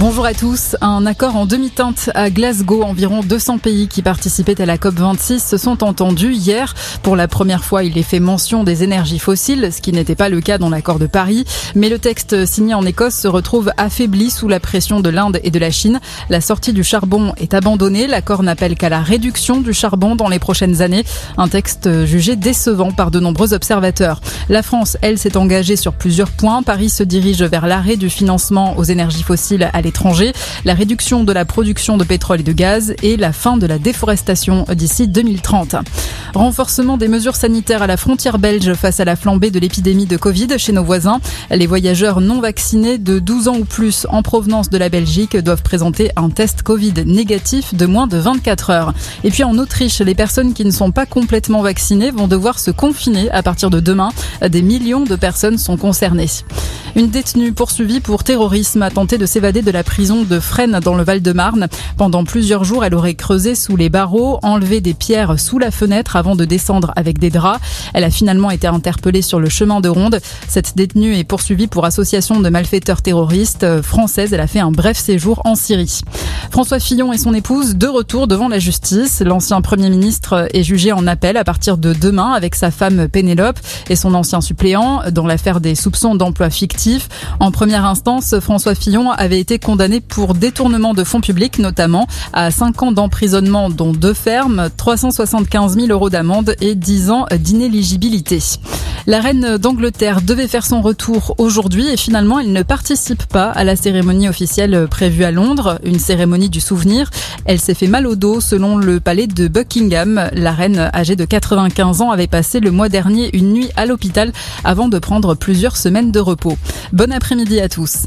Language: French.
Bonjour à tous. Un accord en demi-teinte à Glasgow. Environ 200 pays qui participaient à la COP26 se sont entendus hier. Pour la première fois, il est fait mention des énergies fossiles, ce qui n'était pas le cas dans l'accord de Paris. Mais le texte signé en Écosse se retrouve affaibli sous la pression de l'Inde et de la Chine. La sortie du charbon est abandonnée. L'accord n'appelle qu'à la réduction du charbon dans les prochaines années. Un texte jugé décevant par de nombreux observateurs. La France, elle, s'est engagée sur plusieurs points. Paris se dirige vers l'arrêt du financement aux énergies fossiles étranger, la réduction de la production de pétrole et de gaz et la fin de la déforestation d'ici 2030. Renforcement des mesures sanitaires à la frontière belge face à la flambée de l'épidémie de Covid chez nos voisins. Les voyageurs non vaccinés de 12 ans ou plus en provenance de la Belgique doivent présenter un test Covid négatif de moins de 24 heures. Et puis en Autriche, les personnes qui ne sont pas complètement vaccinées vont devoir se confiner à partir de demain. Des millions de personnes sont concernées. Une détenue poursuivie pour terrorisme a tenté de s'évader de la prison de Fresnes dans le Val-de-Marne. Pendant plusieurs jours, elle aurait creusé sous les barreaux, enlevé des pierres sous la fenêtre avant de descendre avec des draps. Elle a finalement été interpellée sur le chemin de ronde. Cette détenue est poursuivie pour association de malfaiteurs terroristes française. Elle a fait un bref séjour en Syrie. François Fillon et son épouse de retour devant la justice. L'ancien Premier ministre est jugé en appel à partir de demain avec sa femme Pénélope et son ancien suppléant dans l'affaire des soupçons d'emploi fictif. En première instance, François Fillon avait été condamné pour détournement de fonds publics, notamment à 5 ans d'emprisonnement, dont deux fermes, 375 000 euros d'amende et 10 ans d'inéligibilité. La reine d'Angleterre devait faire son retour aujourd'hui et finalement elle ne participe pas à la cérémonie officielle prévue à Londres, une cérémonie du souvenir. Elle s'est fait mal au dos selon le palais de Buckingham. La reine âgée de 95 ans avait passé le mois dernier une nuit à l'hôpital avant de prendre plusieurs semaines de repos. Bon après-midi à tous.